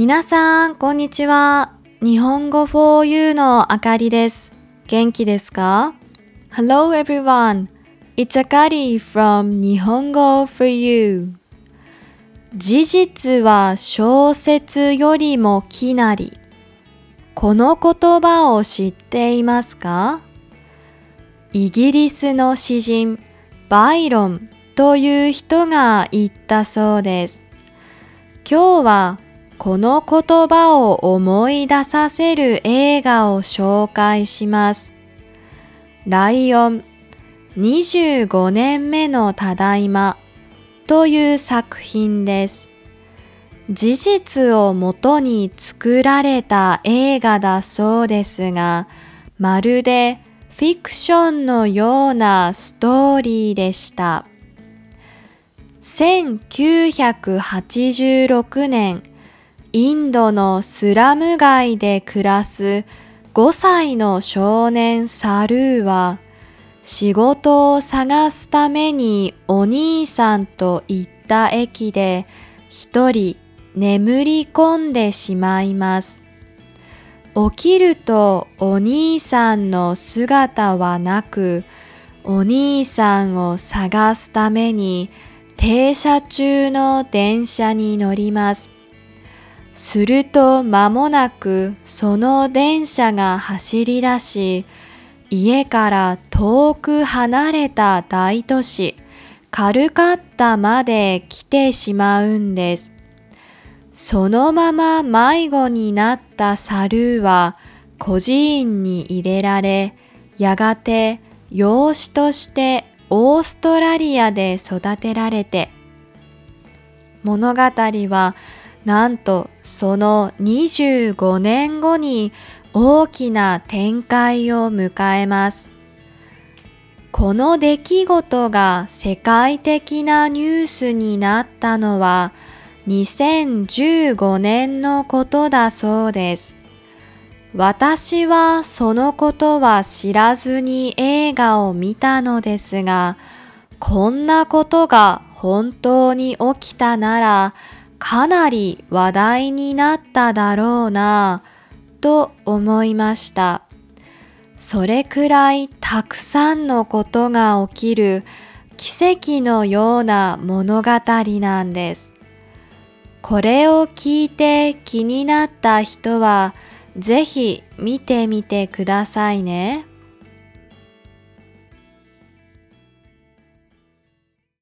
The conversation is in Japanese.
皆さん、こんにちは。日本語 for you のあかりです。元気ですか ?Hello everyone. It's Akari from 日本語 for you. 事実は小説よりもきなり。この言葉を知っていますか？イギリスの詩人バイロンという人が言ったそうです。今日はこの言葉を思い出させる映画を紹介します。ライオン25年目のただいまという作品です。事実をもとに作られた映画だそうですが、まるでフィクションのようなストーリーでした。1986年、インドのスラム街で暮らす5歳の少年サルーは、仕事を探すためにお兄さんと行った駅で一人眠り込んでしまいます。起きるとお兄さんの姿はなく、お兄さんを探すために停車中の電車に乗ります。すると間もなくその電車が走り出し、家から遠く離れた大都市、カルカッタまで来てしまうんです。そのまま迷子になったサルーは孤児院に入れられ、やがて養子としてオーストラリアで育てられて、物語はなんとその25年後に大きな展開を迎えます。この出来事が世界的なニュースになったのは2015年のことだそうです。私はそのことは知らずに映画を見たのですが、こんなことが本当に起きたならかなり話題になっただろうなぁと思いました。それくらいたくさんのことが起きる奇跡のような物語なんです。これを聞いて気になった人はぜひ見てみてくださいね。